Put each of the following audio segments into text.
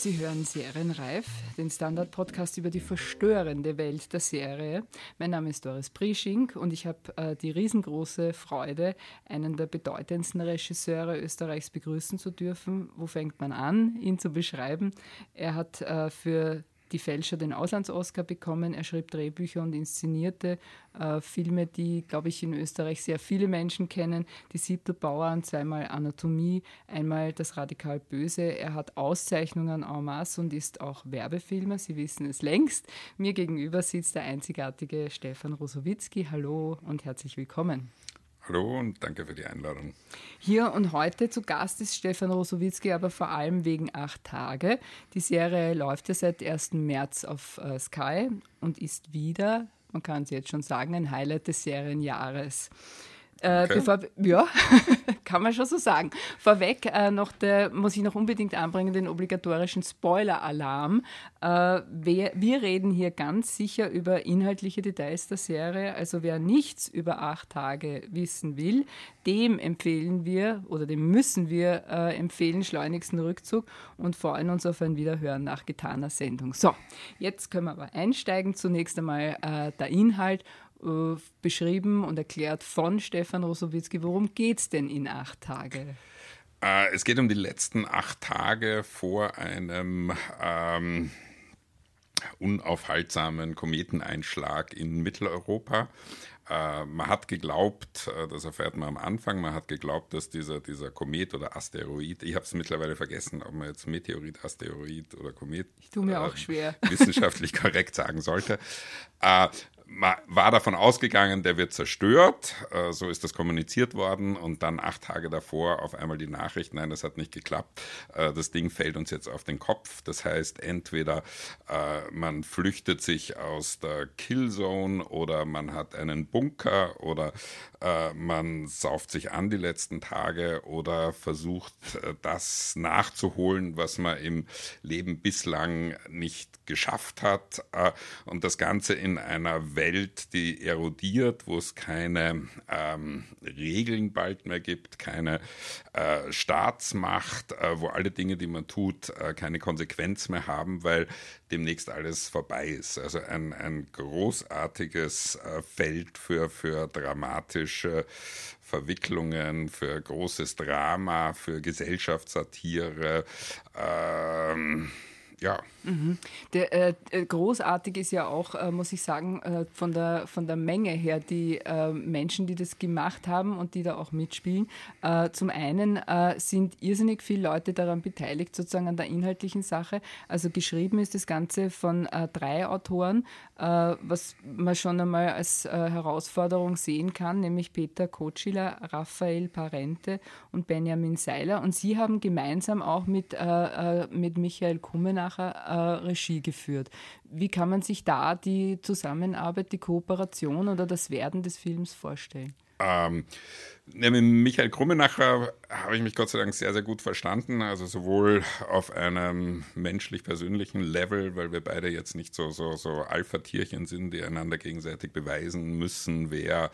Sie hören Serienreif, den Standard-Podcast über die verstörende Welt der Serie. Mein Name ist Doris Priesching und ich habe äh, die riesengroße Freude, einen der bedeutendsten Regisseure Österreichs begrüßen zu dürfen. Wo fängt man an, ihn zu beschreiben? Er hat äh, für die Fälscher den Auslands-Oscar bekommen. Er schrieb Drehbücher und inszenierte äh, Filme, die, glaube ich, in Österreich sehr viele Menschen kennen. Die Siebtelbauern, zweimal Anatomie, einmal Das Radikal Böse. Er hat Auszeichnungen en masse und ist auch Werbefilmer. Sie wissen es längst. Mir gegenüber sitzt der einzigartige Stefan Rosowitzki. Hallo und herzlich willkommen. Hallo und danke für die Einladung. Hier und heute zu Gast ist Stefan Rosowitzki, aber vor allem wegen acht Tage. Die Serie läuft ja seit 1. März auf äh, Sky und ist wieder, man kann es jetzt schon sagen, ein Highlight des Serienjahres. Äh, okay. bevor, ja, kann man schon so sagen. Vorweg äh, noch der, muss ich noch unbedingt anbringen, den obligatorischen Spoiler-Alarm. Äh, wir, wir, reden hier ganz sicher über inhaltliche Details der Serie. Also wer nichts über acht Tage wissen will, dem empfehlen wir oder dem müssen wir äh, empfehlen, schleunigsten Rückzug und freuen uns auf ein Wiederhören nach getaner Sendung. So, jetzt können wir aber einsteigen. Zunächst einmal äh, der Inhalt äh, beschrieben und erklärt von Stefan Rosowitzki. Worum geht es denn in acht Tage? Äh, es geht um die letzten acht Tage vor einem ähm, unaufhaltsamen Kometeneinschlag in Mitteleuropa. Äh, man hat geglaubt, das erfährt man am Anfang, man hat geglaubt, dass dieser, dieser Komet oder Asteroid, ich habe es mittlerweile vergessen, ob man jetzt Meteorit, Asteroid oder Komet ich tue mir äh, auch schwer. wissenschaftlich korrekt sagen sollte, äh, war davon ausgegangen, der wird zerstört. Äh, so ist das kommuniziert worden. Und dann acht Tage davor auf einmal die Nachricht, nein, das hat nicht geklappt. Äh, das Ding fällt uns jetzt auf den Kopf. Das heißt, entweder äh, man flüchtet sich aus der Killzone oder man hat einen Bunker oder man sauft sich an die letzten Tage oder versucht das nachzuholen, was man im Leben bislang nicht geschafft hat. Und das Ganze in einer Welt, die erodiert, wo es keine ähm, Regeln bald mehr gibt, keine äh, Staatsmacht, äh, wo alle Dinge, die man tut, äh, keine Konsequenz mehr haben, weil demnächst alles vorbei ist. Also ein, ein großartiges äh, Feld für, für dramatische Verwicklungen, für großes Drama, für Gesellschaftssatire. Ähm, ja. Mhm. Der, äh, äh, großartig ist ja auch, äh, muss ich sagen, äh, von, der, von der Menge her, die äh, Menschen, die das gemacht haben und die da auch mitspielen. Äh, zum einen sind irrsinnig viele Leute daran beteiligt, sozusagen an der inhaltlichen Sache. Also geschrieben ist das Ganze von drei Autoren, was man schon einmal als Herausforderung sehen kann, nämlich Peter Kotschiller, Raphael Parente und Benjamin Seiler. Und sie haben gemeinsam auch mit, mit Michael Kummenacher äh, Regie geführt. Wie kann man sich da die Zusammenarbeit, die Kooperation oder das Werden des Films vorstellen? Ähm, mit Michael Krummenacher habe ich mich Gott sei Dank sehr, sehr gut verstanden. Also sowohl auf einem menschlich-persönlichen Level, weil wir beide jetzt nicht so, so, so Alpha-Tierchen sind, die einander gegenseitig beweisen müssen, wer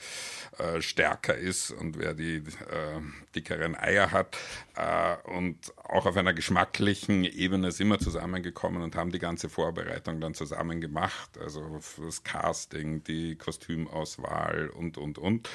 äh, stärker ist und wer die äh, dickeren Eier hat. Äh, und auch auf einer geschmacklichen Ebene sind wir zusammengekommen und haben die ganze Vorbereitung dann zusammen gemacht. Also das Casting, die Kostümauswahl und, und, und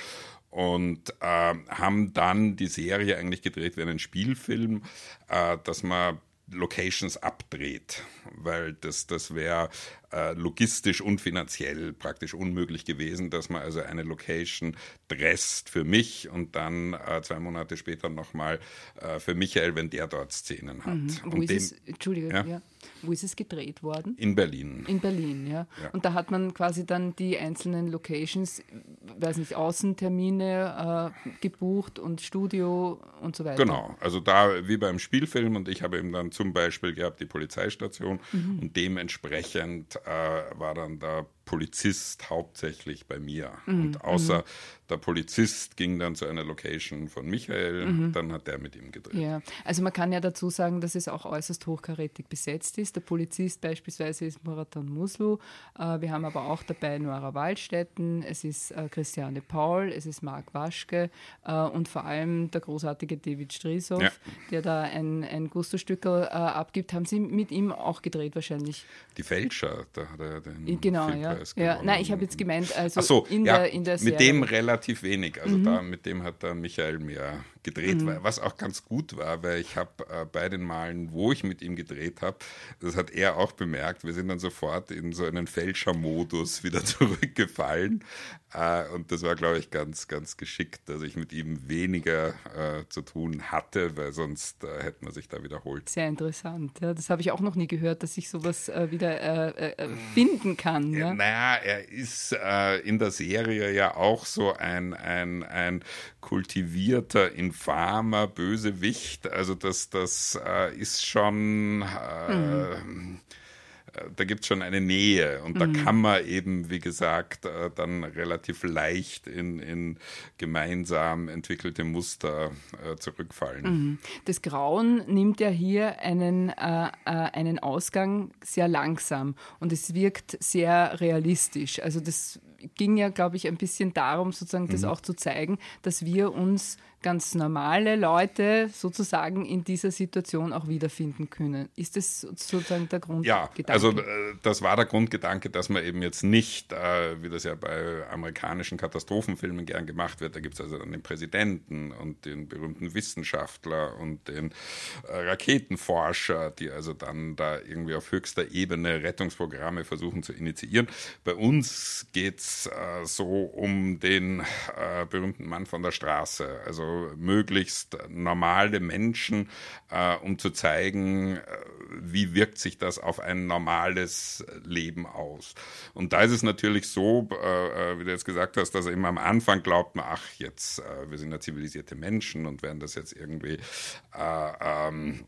und äh, haben dann die Serie eigentlich gedreht wie einen Spielfilm, äh, dass man Locations abdreht, weil das, das wäre äh, logistisch und finanziell praktisch unmöglich gewesen, dass man also eine Location dresst für mich und dann äh, zwei Monate später nochmal äh, für Michael, wenn der dort Szenen hat. Mhm. Wo, ist dem, es, Entschuldigung, ja? Ja. Wo ist es gedreht worden? In Berlin. In Berlin, ja. ja. Und da hat man quasi dann die einzelnen Locations, weiß nicht, Außentermine äh, gebucht und Studio und so weiter. Genau, also da wie beim Spielfilm und ich habe eben dann zum Beispiel gehabt die Polizeistation mhm. und dementsprechend äh, war dann der Polizist hauptsächlich bei mir. Mhm. Und außer mhm. der Polizist ging dann zu einer Location von Michael, mhm. dann hat der mit ihm gedreht. Ja, also man kann ja dazu sagen, dass es auch äußerst hochkarätig besetzt ist. Der Polizist beispielsweise ist Muratan Muslu, äh, wir haben aber auch dabei Nora Waldstätten, es ist äh, Christiane Paul, es ist Marc Waschke äh, und vor allem der großartige David Strisow, ja. der da ein, ein Gusto-Stückel abgibt. Haben Sie mit ihm auch gedreht wahrscheinlich? Die Fälscher, da hat er den Genau, ja. Ja. Nein, ich habe jetzt gemeint, also so, in, ja, der, in der Serie. Mit dem relativ wenig. Also mhm. da, mit dem hat der Michael mehr gedreht, mhm. was auch ganz gut war, weil ich habe äh, bei den Malen, wo ich mit ihm gedreht habe, das hat er auch bemerkt, wir sind dann sofort in so einen Fälschermodus wieder zurückgefallen. Äh, und das war, glaube ich, ganz, ganz geschickt, dass ich mit ihm weniger äh, zu tun hatte, weil sonst äh, hätte man sich da wiederholt. Sehr interessant. Ja. Das habe ich auch noch nie gehört, dass ich sowas äh, wieder äh, finden kann. Ja? Naja, er ist in der Serie ja auch so ein, ein, ein kultivierter, infamer Bösewicht. Also das, das äh, ist schon, äh, mhm. da gibt es schon eine Nähe und mhm. da kann man eben, wie gesagt, äh, dann relativ leicht in, in gemeinsam entwickelte Muster äh, zurückfallen. Mhm. Das Grauen nimmt ja hier einen, äh, einen Ausgang sehr langsam und es wirkt sehr realistisch. Also das ging ja, glaube ich, ein bisschen darum, sozusagen das mhm. auch zu zeigen, dass wir uns ganz normale Leute sozusagen in dieser Situation auch wiederfinden können. Ist das sozusagen der Grundgedanke? Ja, also äh, das war der Grundgedanke, dass man eben jetzt nicht, äh, wie das ja bei amerikanischen Katastrophenfilmen gern gemacht wird, da gibt es also dann den Präsidenten und den berühmten Wissenschaftler und den äh, Raketenforscher, die also dann da irgendwie auf höchster Ebene Rettungsprogramme versuchen zu initiieren. Bei uns geht es so um den berühmten Mann von der Straße, also möglichst normale Menschen, äh, um zu zeigen, äh, wie wirkt sich das auf ein normales Leben aus. Und da ist es natürlich so, äh, wie du jetzt gesagt hast, dass eben am Anfang glaubt man, ach, jetzt, wir sind ja zivilisierte Menschen und werden das jetzt irgendwie äh, ähm,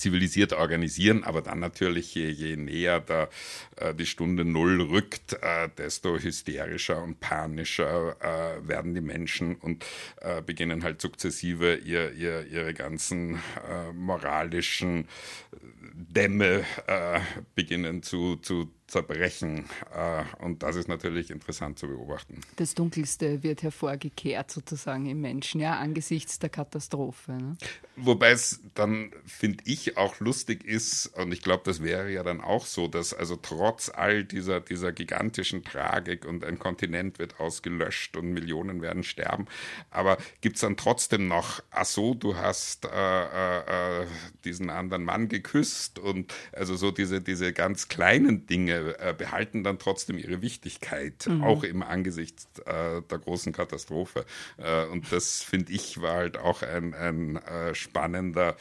zivilisiert organisieren, aber dann natürlich, je, je näher da, äh, die Stunde Null rückt, äh, desto hysterischer und panischer äh, werden die Menschen und äh, beginnen halt sukzessive ihr, ihr, ihre ganzen äh, moralischen Dämme äh, beginnen zu, zu zerbrechen. Äh, und das ist natürlich interessant zu beobachten. Das Dunkelste wird hervorgekehrt sozusagen im Menschen, ja, angesichts der Katastrophe. Ne? Wobei es dann, finde ich, auch lustig ist, und ich glaube, das wäre ja dann auch so, dass also trotz all dieser, dieser gigantischen Tragik und ein Kontinent wird ausgelöscht und Millionen werden sterben, aber gibt es dann trotzdem noch, ach so, du hast äh, äh, äh, diesen anderen Mann geküsst und also so diese, diese ganz kleinen Dinge, äh, behalten dann trotzdem ihre Wichtigkeit, mhm. auch im Angesicht äh, der großen Katastrophe. Äh, und das, finde ich, war halt auch ein, ein äh, spannender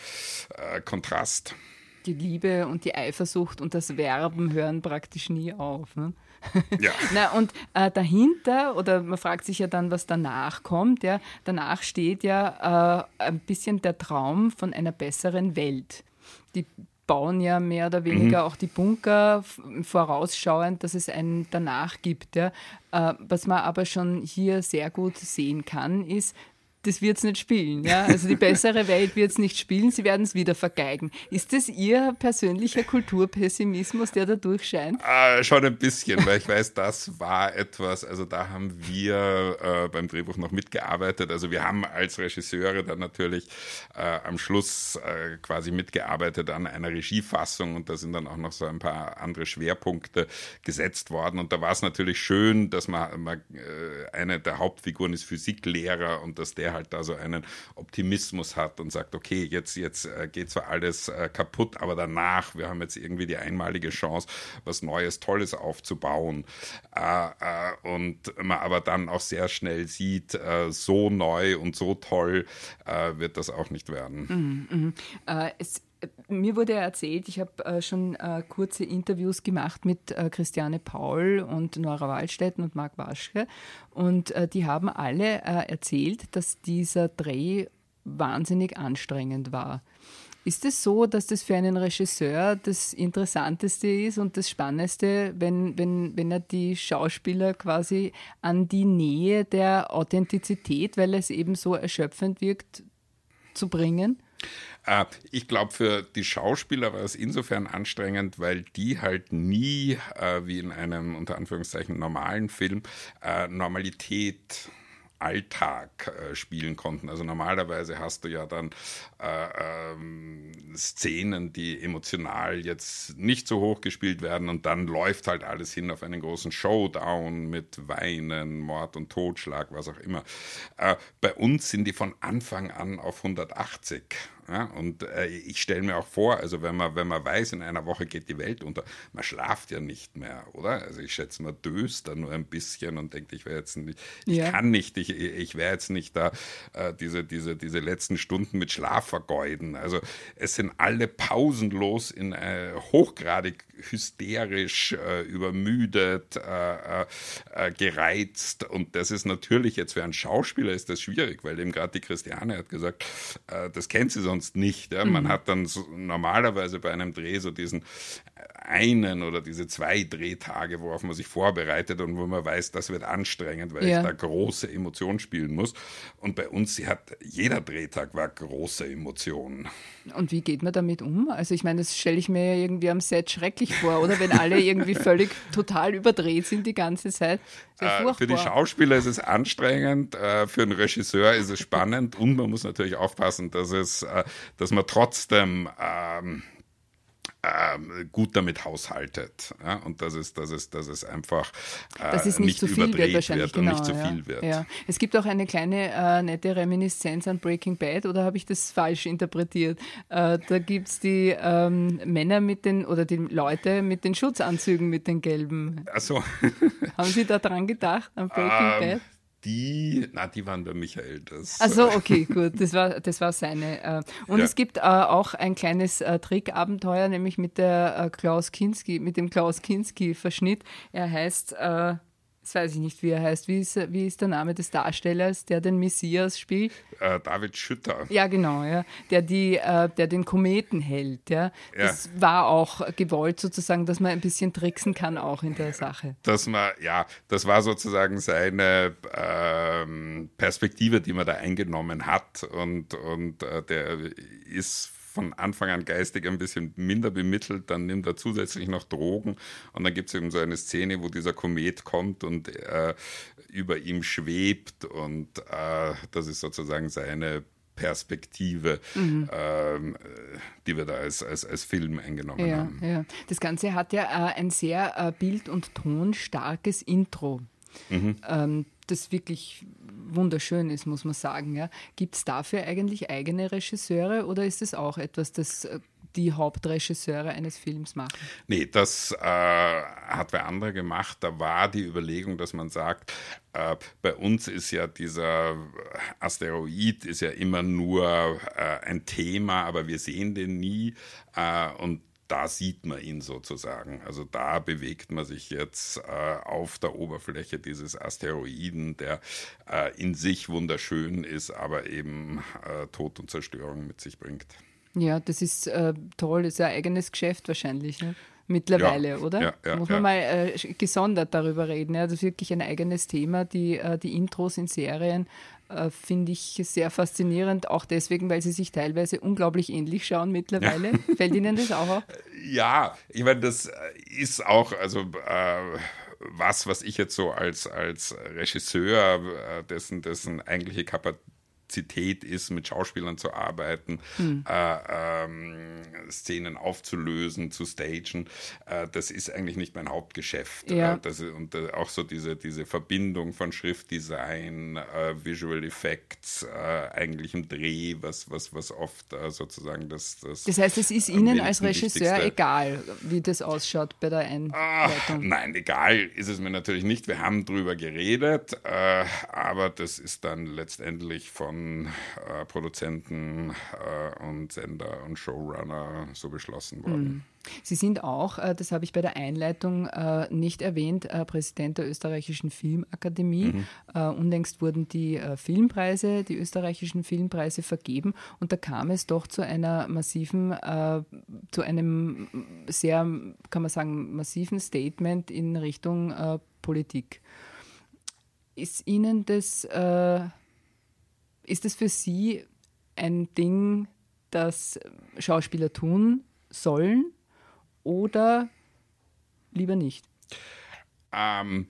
äh, Kontrast. Die Liebe und die Eifersucht und das Werben hören praktisch nie auf. Ne? Ja. Na, und äh, dahinter, oder man fragt sich ja dann, was danach kommt, ja, danach steht ja äh, ein bisschen der Traum von einer besseren Welt. Die bauen ja mehr oder weniger mhm. auch die Bunker vorausschauend, dass es einen danach gibt. Ja. Äh, was man aber schon hier sehr gut sehen kann, ist, das wird es nicht spielen. Ja? Also die bessere Welt wird es nicht spielen, sie werden es wieder vergeigen. Ist das Ihr persönlicher Kulturpessimismus, der da durchscheint? Äh, schon ein bisschen, weil ich weiß, das war etwas, also da haben wir äh, beim Drehbuch noch mitgearbeitet. Also wir haben als Regisseure dann natürlich äh, am Schluss äh, quasi mitgearbeitet an einer Regiefassung und da sind dann auch noch so ein paar andere Schwerpunkte gesetzt worden. Und da war es natürlich schön, dass man, man äh, eine der Hauptfiguren ist Physiklehrer und dass der der halt so einen Optimismus hat und sagt, okay, jetzt, jetzt äh, geht zwar alles äh, kaputt, aber danach, wir haben jetzt irgendwie die einmalige Chance, was Neues, Tolles aufzubauen. Äh, äh und man aber dann auch sehr schnell sieht, äh, so neu und so toll äh, wird das auch nicht werden. Mhm, mh. es mir wurde erzählt, ich habe äh, schon äh, kurze Interviews gemacht mit äh, Christiane Paul und Nora Waldstätten und Marc Waschke und äh, die haben alle äh, erzählt, dass dieser Dreh wahnsinnig anstrengend war. Ist es so, dass das für einen Regisseur das Interessanteste ist und das Spannendste, wenn, wenn, wenn er die Schauspieler quasi an die Nähe der Authentizität, weil es eben so erschöpfend wirkt, zu bringen? Äh, ich glaube, für die Schauspieler war es insofern anstrengend, weil die halt nie, äh, wie in einem unter Anführungszeichen normalen Film, äh, Normalität Alltag äh, spielen konnten. Also normalerweise hast du ja dann äh, ähm, Szenen, die emotional jetzt nicht so hoch gespielt werden und dann läuft halt alles hin auf einen großen Showdown mit Weinen, Mord und Totschlag, was auch immer. Äh, bei uns sind die von Anfang an auf 180 ja, und äh, ich stelle mir auch vor, also wenn man, wenn man weiß, in einer Woche geht die Welt unter, man schlaft ja nicht mehr, oder? Also ich schätze, man döst da nur ein bisschen und denkt, ich wäre jetzt nicht, ich ja. kann nicht, ich, ich wäre jetzt nicht da äh, diese, diese, diese letzten Stunden mit Schlaf vergeuden. Also es sind alle pausenlos in äh, hochgradig hysterisch, äh, übermüdet, äh, äh, gereizt. Und das ist natürlich jetzt für einen Schauspieler ist das schwierig, weil eben gerade die Christiane hat gesagt, das kennt sie sonst nicht. Ja? Man mhm. hat dann so, normalerweise bei einem Dreh so diesen einen oder diese zwei Drehtage, worauf man sich vorbereitet und wo man weiß, das wird anstrengend, weil ja. ich da große Emotionen spielen muss. Und bei uns, sie hat, jeder Drehtag war große Emotionen. Und wie geht man damit um? Also ich meine, das stelle ich mir ja irgendwie am Set schrecklich vor, oder? Wenn alle irgendwie völlig total überdreht sind die ganze Zeit. Äh, für die Schauspieler ist es anstrengend, äh, für einen Regisseur ist es spannend und man muss natürlich aufpassen, dass es, äh, dass man trotzdem ähm, ähm, gut damit haushaltet. Ja? Und dass es, dass es, dass es einfach äh, dass es nicht, nicht zu viel wird, wahrscheinlich, wird genau, nicht zu ja. viel wird. Ja. Es gibt auch eine kleine äh, nette Reminiszenz an Breaking Bad, oder habe ich das falsch interpretiert? Äh, da gibt es die ähm, Männer mit den, oder die Leute mit den Schutzanzügen mit den gelben. Ach so. Haben Sie da dran gedacht, an Breaking ähm, Bad? Die, na, die waren bei Michael. Das, also okay, gut, das war, das war seine. Äh, und ja. es gibt äh, auch ein kleines äh, Trickabenteuer, nämlich mit der Klaus Kinski, mit dem Klaus Kinski-Verschnitt. Er heißt Jetzt weiß ich nicht, wie er heißt. Wie ist, wie ist der Name des Darstellers, der den Messias spielt? Äh, David Schütter. Ja, genau, ja. Der, die, äh, der den Kometen hält. Ja. Das ja. war auch gewollt sozusagen, dass man ein bisschen tricksen kann auch in der Sache. Dass man, ja, das war sozusagen seine ähm, Perspektive, die man da eingenommen hat. Und, und äh, der ist von Anfang an geistig ein bisschen minder bemittelt, dann nimmt er zusätzlich noch Drogen und dann gibt es eben so eine Szene, wo dieser Komet kommt und äh, über ihm schwebt und äh, das ist sozusagen seine Perspektive, mhm. ähm, die wir da als, als, als Film eingenommen ja, haben. Ja. Das Ganze hat ja äh, ein sehr äh, bild- und tonstarkes Intro. Mhm. Ähm, das wirklich wunderschön ist, muss man sagen. Ja. Gibt es dafür eigentlich eigene Regisseure oder ist es auch etwas, das äh, die Hauptregisseure eines Films machen? Nee, das äh, hat wer andere gemacht. Da war die Überlegung, dass man sagt, äh, bei uns ist ja dieser Asteroid ist ja immer nur äh, ein Thema, aber wir sehen den nie. Äh, und da sieht man ihn sozusagen. Also da bewegt man sich jetzt äh, auf der Oberfläche dieses Asteroiden, der äh, in sich wunderschön ist, aber eben äh, Tod und Zerstörung mit sich bringt. Ja, das ist äh, toll, das ist ein eigenes Geschäft wahrscheinlich. Ne? mittlerweile, ja, oder? Ja, ja, Muss man mal äh, gesondert darüber reden. Ja? Das ist wirklich ein eigenes Thema, die, äh, die Intros in Serien äh, finde ich sehr faszinierend, auch deswegen, weil sie sich teilweise unglaublich ähnlich schauen mittlerweile. Ja. Fällt Ihnen das auch auf? Ja, ich meine, das ist auch, also äh, was, was ich jetzt so als, als Regisseur, äh, dessen, dessen eigentliche Kapazität Kapazität ist, mit Schauspielern zu arbeiten, hm. äh, ähm, Szenen aufzulösen, zu stagen. Äh, das ist eigentlich nicht mein Hauptgeschäft. Ja. Äh, das, und äh, auch so diese, diese Verbindung von Schriftdesign, äh, Visual Effects, äh, eigentlich im Dreh, was, was, was oft sozusagen das, das. Das heißt, es ist Ihnen als Regisseur egal, wie das ausschaut bei der Einleitung? Ach, nein, egal ist es mir natürlich nicht. Wir haben drüber geredet, aber das ist dann letztendlich von von äh, Produzenten äh, und Sender und Showrunner so beschlossen worden. Mhm. Sie sind auch, äh, das habe ich bei der Einleitung äh, nicht erwähnt, äh, Präsident der Österreichischen Filmakademie. Mhm. Unlängst wurden die Filmpreise, die österreichischen Filmpreise vergeben und da kam es doch zu einer massiven, zu einem sehr, kann man sagen, massiven Statement in Richtung Politik. Ist Ihnen das, ist das für Sie ein Ding, das Schauspieler tun sollen? oder lieber nicht? Ähm,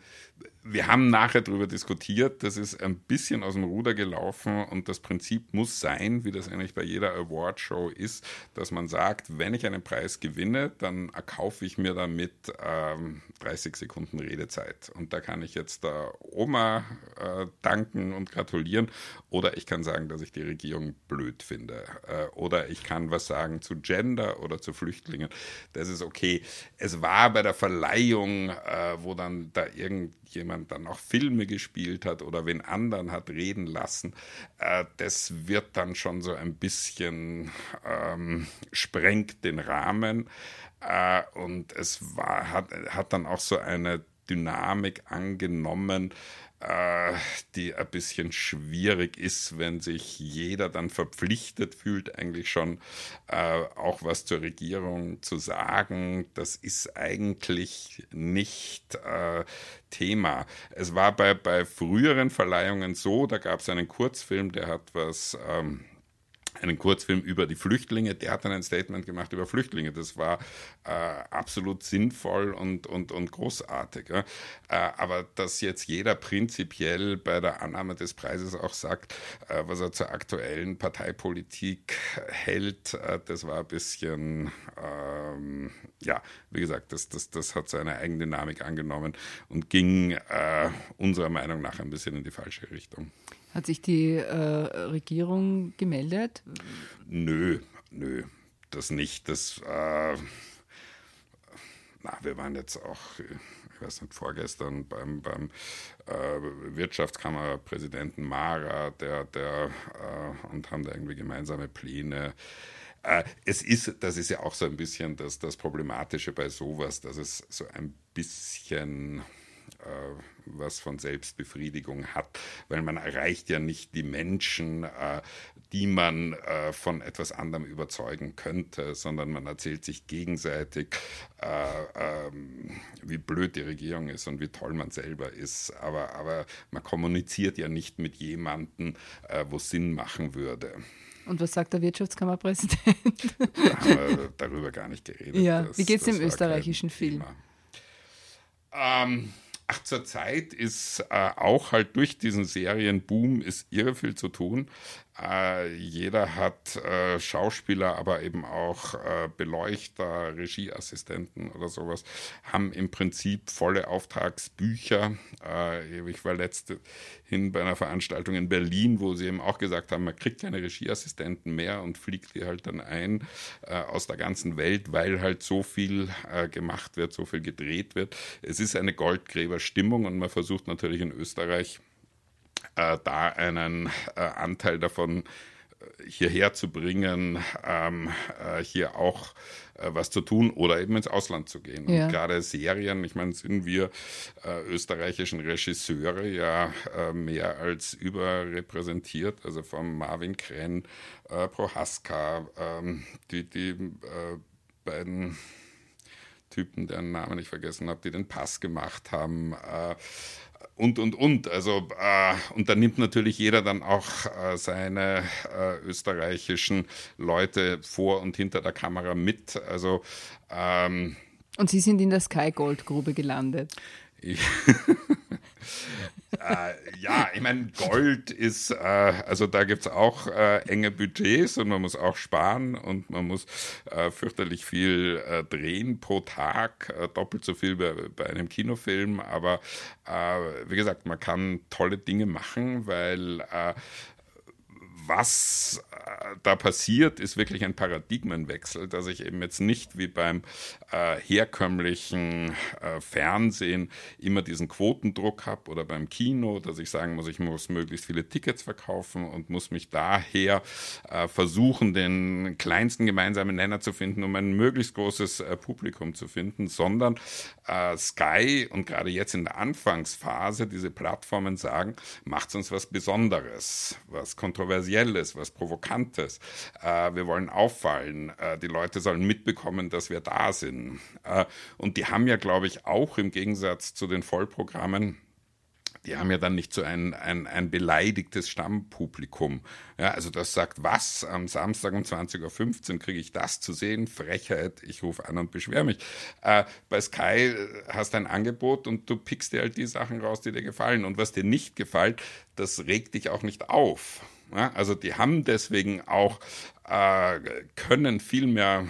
wir haben nachher darüber diskutiert, das ist ein bisschen aus dem Ruder gelaufen und das Prinzip muss sein, wie das eigentlich bei jeder Awardshow ist, dass man sagt, wenn ich einen Preis gewinne, dann erkaufe ich mir damit ähm, 30 Sekunden Redezeit. Und da kann ich jetzt der Oma äh, danken und gratulieren oder ich kann sagen, dass ich die Regierung blöd finde äh, oder ich kann was sagen zu Gender oder zu Flüchtlingen. Das ist okay. Es war bei der Verleihung, äh, wo dann da irgend jemand dann auch Filme gespielt hat oder wen anderen hat reden lassen, äh, das wird dann schon so ein bisschen ähm, sprengt den Rahmen. Äh, und es war, hat, hat dann auch so eine Dynamik angenommen, äh, die ein bisschen schwierig ist, wenn sich jeder dann verpflichtet fühlt, eigentlich schon äh, auch was zur Regierung zu sagen. Das ist eigentlich nicht äh, Thema. Es war bei, bei früheren Verleihungen so, da gab es einen Kurzfilm, der hat was. Ähm, einen Kurzfilm über die Flüchtlinge. Der hat dann ein Statement gemacht über Flüchtlinge. Das war äh, absolut sinnvoll und, und, und großartig. Ja. Äh, aber dass jetzt jeder prinzipiell bei der Annahme des Preises auch sagt, äh, was er zur aktuellen Parteipolitik hält, äh, das war ein bisschen, ähm, ja, wie gesagt, das, das, das hat seine Eigendynamik angenommen und ging äh, unserer Meinung nach ein bisschen in die falsche Richtung. Hat sich die äh, Regierung gemeldet? Nö, nö, das nicht. Das, äh, na, wir waren jetzt auch, ich weiß nicht, vorgestern beim, beim äh, Wirtschaftskammerpräsidenten Mara, der, der, äh, und haben da irgendwie gemeinsame Pläne. Äh, es ist, das ist ja auch so ein bisschen das, das Problematische bei sowas, dass es so ein bisschen was von Selbstbefriedigung hat, weil man erreicht ja nicht die Menschen, äh, die man äh, von etwas anderem überzeugen könnte, sondern man erzählt sich gegenseitig, ähm, wie blöd die Regierung ist und wie toll man selber ist. Aber, aber man kommuniziert ja nicht mit jemandem, wo es Sinn machen würde. Und was sagt der Wirtschaftskammerpräsident? Da haben wir darüber gar nicht geredet. Ja. Das, wie geht es dem österreichischen Film? Ähm, Ach, zur Zeit ist äh, auch halt durch diesen Serienboom ist irre viel zu tun. Äh, jeder hat äh, Schauspieler, aber eben auch äh, Beleuchter, Regieassistenten oder sowas, haben im Prinzip volle Auftragsbücher. Äh, ich war letzthin bei einer Veranstaltung in Berlin, wo sie eben auch gesagt haben, man kriegt keine Regieassistenten mehr und fliegt die halt dann ein äh, aus der ganzen Welt, weil halt so viel gemacht wird, so viel gedreht wird. Es ist eine Goldgräberstimmung und man versucht natürlich in Österreich äh, da einen äh, Anteil davon äh, hierher zu bringen, ähm, äh, hier auch äh, was zu tun oder eben ins Ausland zu gehen. Ja. Und gerade Serien, ich meine, sind wir äh, österreichischen Regisseure ja mehr als überrepräsentiert, also vom Marvin Krenn, Prohaska, ähm, die, die beiden Typen, deren Namen ich vergessen habe, die den Pass gemacht haben und, und, und. Also, äh, und da nimmt natürlich jeder dann auch äh, seine äh, österreichischen Leute vor und hinter der Kamera mit. Also, ähm, und Sie sind in der Sky Gold Grube gelandet. Äh, ja, ich meine, Gold ist, äh, also da gibt es auch äh, enge Budgets und man muss auch sparen und man muss äh, fürchterlich viel äh, drehen pro Tag, äh, doppelt so viel bei, bei einem Kinofilm. Aber wie gesagt, man kann tolle Dinge machen, weil was da passiert, ist wirklich ein Paradigmenwechsel, dass ich eben jetzt nicht wie beim äh, herkömmlichen äh, Fernsehen immer diesen Quotendruck habe oder beim Kino, dass ich sagen muss, ich muss möglichst viele Tickets verkaufen und muss mich daher äh, versuchen, den kleinsten gemeinsamen Nenner zu finden, um ein möglichst großes äh, Publikum zu finden, sondern äh, Sky und gerade jetzt in der Anfangsphase diese Plattformen sagen, macht uns was Besonderes, was Kontroversielles, was Provokantes. Äh, wir wollen auffallen. Äh, die Leute sollen mitbekommen, dass wir da sind. Äh, und die haben ja, glaube ich, auch im Gegensatz zu den Vollprogrammen die haben ja dann nicht so ein, ein, ein beleidigtes Stammpublikum. Ja, also das sagt, was, am Samstag um 20.15 Uhr kriege ich das zu sehen? Frechheit, ich rufe an und beschwere mich. Äh, bei Sky hast du ein Angebot und du pickst dir halt die Sachen raus, die dir gefallen. Und was dir nicht gefällt, das regt dich auch nicht auf. Ja, also die haben deswegen auch, äh, können viel mehr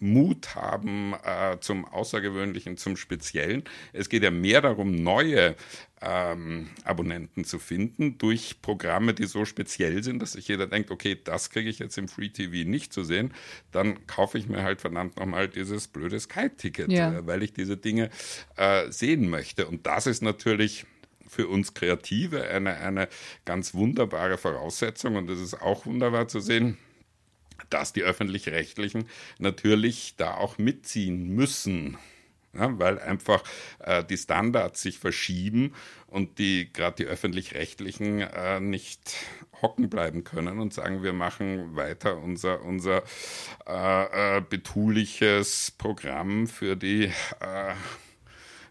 Mut haben äh, zum Außergewöhnlichen, zum Speziellen. Es geht ja mehr darum, neue ähm, Abonnenten zu finden durch Programme, die so speziell sind, dass sich jeder denkt, okay, das kriege ich jetzt im Free TV nicht zu sehen, dann kaufe ich mir halt verdammt nochmal dieses blöde Sky-Ticket, ja. äh, weil ich diese Dinge äh, sehen möchte. Und das ist natürlich für uns Kreative eine, eine ganz wunderbare Voraussetzung und es ist auch wunderbar zu sehen, dass die öffentlich-rechtlichen natürlich da auch mitziehen müssen. Ja, weil einfach äh, die Standards sich verschieben und die gerade die öffentlich-rechtlichen äh, nicht hocken bleiben können und sagen, wir machen weiter unser, unser äh, äh betuliches Programm für die äh,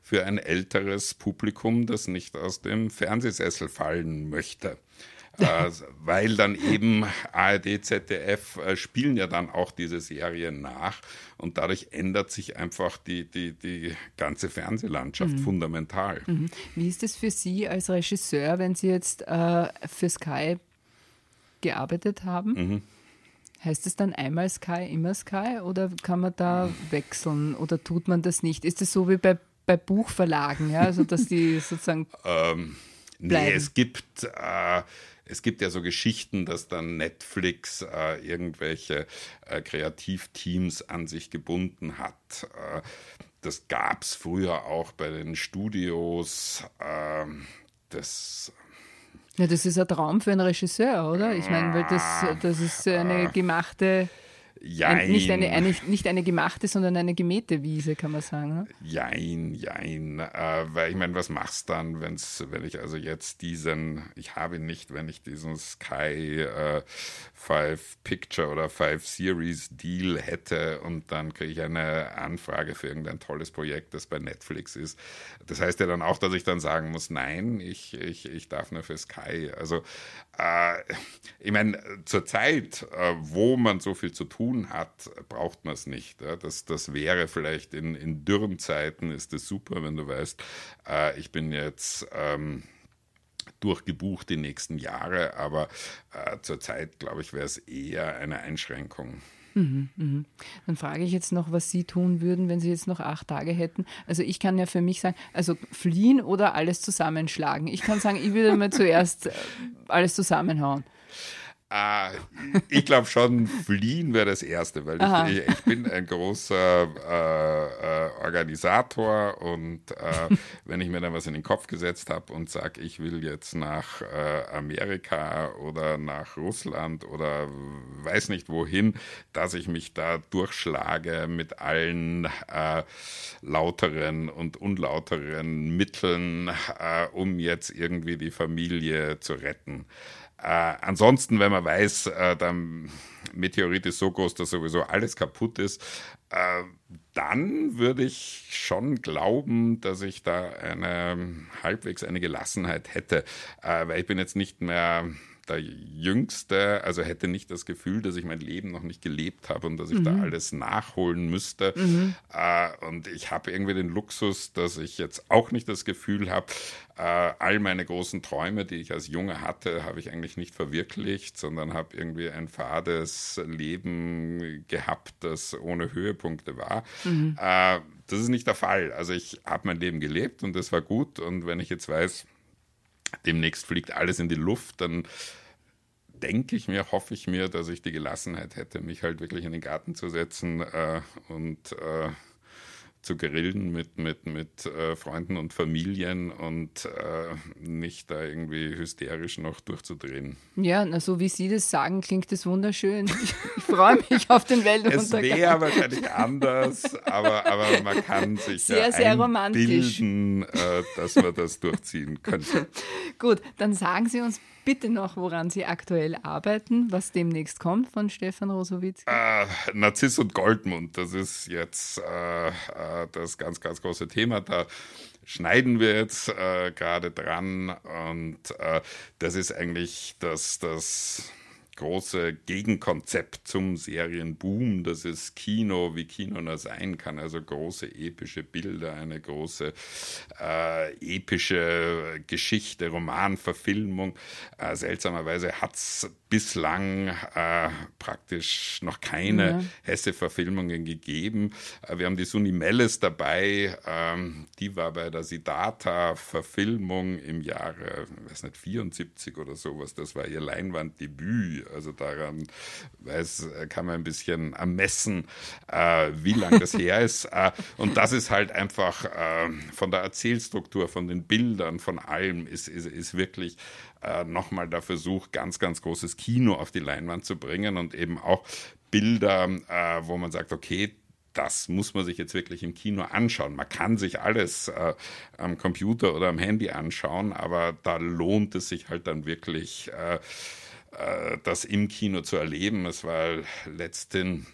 für ein älteres Publikum, das nicht aus dem Fernsehsessel fallen möchte äh, weil dann eben ARD, ZDF äh, spielen ja dann auch diese Serien nach und dadurch ändert sich einfach die, die, die ganze Fernsehlandschaft mhm. fundamental. Mhm. Wie ist es für Sie als Regisseur, wenn Sie jetzt äh, für Sky gearbeitet haben? Mhm. Heißt es dann einmal Sky, immer Sky oder kann man da wechseln oder tut man das nicht? Ist es so wie bei, bei Buchverlagen, ja? also dass die sozusagen. ähm, nee, es gibt. Äh, es gibt ja so Geschichten, dass dann Netflix äh, irgendwelche äh, Kreativteams an sich gebunden hat. Äh, das gab es früher auch bei den Studios. Ähm, das ja, das ist ein Traum für einen Regisseur, oder? Ich meine, weil das, das ist eine ah. gemachte Jein. Nicht eine, eine, nicht eine gemachte, sondern eine gemähte Wiese, kann man sagen. Ne? Jein, jein. Äh, weil ich meine, was machst du dann, wenn's, wenn ich also jetzt diesen, ich habe ihn nicht, wenn ich diesen Sky äh, Five Picture oder Five Series Deal hätte und dann kriege ich eine Anfrage für irgendein tolles Projekt, das bei Netflix ist. Das heißt ja dann auch, dass ich dann sagen muss, nein, ich, ich, ich darf nur für Sky. Also äh, ich meine, zur Zeit, äh, wo man so viel zu tun hat, braucht man es nicht. Ja? Das, das wäre vielleicht in, in dürren Zeiten ist es super, wenn du weißt, äh, ich bin jetzt ähm, durchgebucht die nächsten Jahre, aber äh, zurzeit, glaube ich, wäre es eher eine Einschränkung. Mhm, mhm. Dann frage ich jetzt noch, was Sie tun würden, wenn Sie jetzt noch acht Tage hätten. Also ich kann ja für mich sagen, also fliehen oder alles zusammenschlagen. Ich kann sagen, ich würde mir zuerst äh, alles zusammenhauen. Ah, ich glaube schon, fliehen wäre das Erste, weil ich, ich, bin ein großer äh, äh, Organisator und äh, wenn ich mir dann was in den Kopf gesetzt habe und sage, ich will jetzt nach äh, Amerika oder nach Russland oder weiß nicht wohin, dass ich mich da durchschlage mit allen äh, lauteren und unlauteren Mitteln, äh, um jetzt irgendwie die Familie zu retten. Äh, ansonsten, wenn man weiß, äh, der Meteorit ist so groß, dass sowieso alles kaputt ist, äh, dann würde ich schon glauben, dass ich da eine halbwegs eine Gelassenheit hätte, äh, weil ich bin jetzt nicht mehr der Jüngste, also hätte nicht das Gefühl, dass ich mein Leben noch nicht gelebt habe und dass ich mhm. da alles nachholen müsste. Mhm. Äh, und ich habe irgendwie den Luxus, dass ich jetzt auch nicht das Gefühl habe, äh, all meine großen Träume, die ich als Junge hatte, habe ich eigentlich nicht verwirklicht, sondern habe irgendwie ein fades Leben gehabt, das ohne Höhepunkte war. Mhm. Äh, das ist nicht der Fall. Also ich habe mein Leben gelebt und das war gut. Und wenn ich jetzt weiß, demnächst fliegt alles in die Luft, dann denke ich mir, hoffe ich mir, dass ich die Gelassenheit hätte, mich halt wirklich in den Garten zu setzen äh, und äh, zu grillen mit, mit, mit äh, Freunden und Familien und äh, nicht da irgendwie hysterisch noch durchzudrehen. Ja, na, so wie Sie das sagen, klingt das wunderschön. Ich, ich freue mich auf den Weltuntergang. Es wäre wahrscheinlich anders, aber, aber man kann sich sehr, ja sehr romantisch. Bilden, äh, dass man das durchziehen könnte. Gut, dann sagen Sie uns bitte noch, woran Sie aktuell arbeiten, was demnächst kommt von Stefan Rosowitz? Äh, Narziss und Goldmund, das ist jetzt äh, äh, das ganz, ganz große Thema. Da schneiden wir jetzt äh, gerade dran und äh, das ist eigentlich das, das große Gegenkonzept zum Serienboom. Das ist Kino, wie Kino nur sein kann. Also große epische Bilder, eine große äh, epische Geschichte, Romanverfilmung. Äh, seltsamerweise hat es bislang äh, praktisch noch keine ja. Hesse-Verfilmungen gegeben. Äh, wir haben die Suni Melles dabei. Ähm, die war bei der Siddhartha-Verfilmung im Jahre, ich weiß nicht, 74 oder sowas. Das war ihr Leinwanddebüt. Also daran weiß, kann man ein bisschen ermessen, äh, wie lang das her ist. Äh, und das ist halt einfach äh, von der Erzählstruktur, von den Bildern, von allem, ist, ist, ist wirklich äh, nochmal der Versuch, ganz, ganz großes Kino auf die Leinwand zu bringen und eben auch Bilder, äh, wo man sagt, okay, das muss man sich jetzt wirklich im Kino anschauen. Man kann sich alles äh, am Computer oder am Handy anschauen, aber da lohnt es sich halt dann wirklich, äh, äh, das im Kino zu erleben. Es war letzten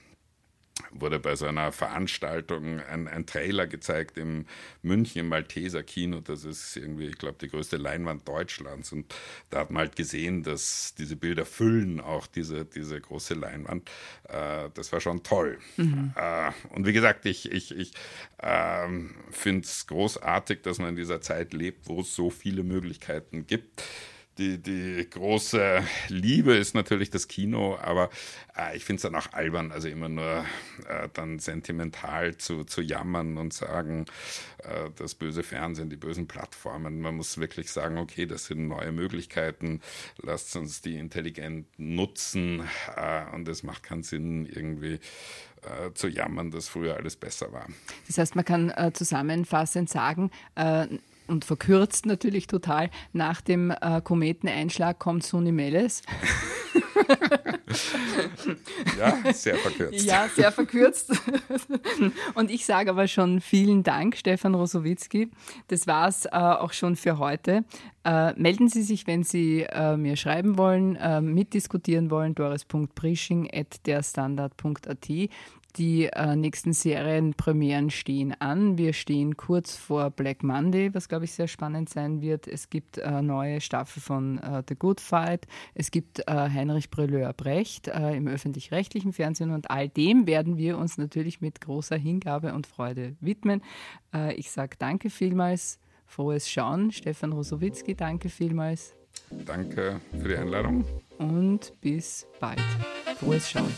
wurde bei so einer Veranstaltung ein, ein, Trailer gezeigt im München im Malteser Kino. Das ist irgendwie, ich glaube, die größte Leinwand Deutschlands. Und da hat man halt gesehen, dass diese Bilder füllen auch diese, diese große Leinwand. Äh, das war schon toll. Mhm. Äh, und wie gesagt, ich, ich, ich äh, finde es großartig, dass man in dieser Zeit lebt, wo es so viele Möglichkeiten gibt die, die große Liebe ist natürlich das Kino, aber äh, ich finde es dann auch albern, also immer nur äh, dann sentimental zu, zu jammern und sagen, äh, das böse Fernsehen, die bösen Plattformen. Man muss wirklich sagen, okay, das sind neue Möglichkeiten, lasst uns die intelligent nutzen äh, und es macht keinen Sinn, irgendwie äh, zu jammern, dass früher alles besser war. Das heißt, man kann äh, zusammenfassend sagen, und verkürzt natürlich total, nach dem äh, Kometeneinschlag kommt Suni Meles. ja, sehr verkürzt. Ja, sehr verkürzt. Und ich sage aber schon vielen Dank, Stefan Rosowitzki. Das war es äh, auch schon für heute. Äh, melden Sie sich, wenn Sie äh, mir schreiben wollen, äh, mitdiskutieren wollen, doris.prisching.derstandard.at. Die äh, nächsten Serienpremieren stehen an. Wir stehen kurz vor Black Monday, was glaube ich sehr spannend sein wird. Es gibt äh, neue Staffel von äh, The Good Fight. Es gibt äh, Heinrich Breleur Brecht äh, im öffentlich-rechtlichen Fernsehen und all dem werden wir uns natürlich mit großer Hingabe und Freude widmen. Äh, ich sage danke vielmals. Frohes Schauen. Stefan Rosowitzki, danke vielmals. Danke für die Einladung. Und bis bald. Frohes Schauen.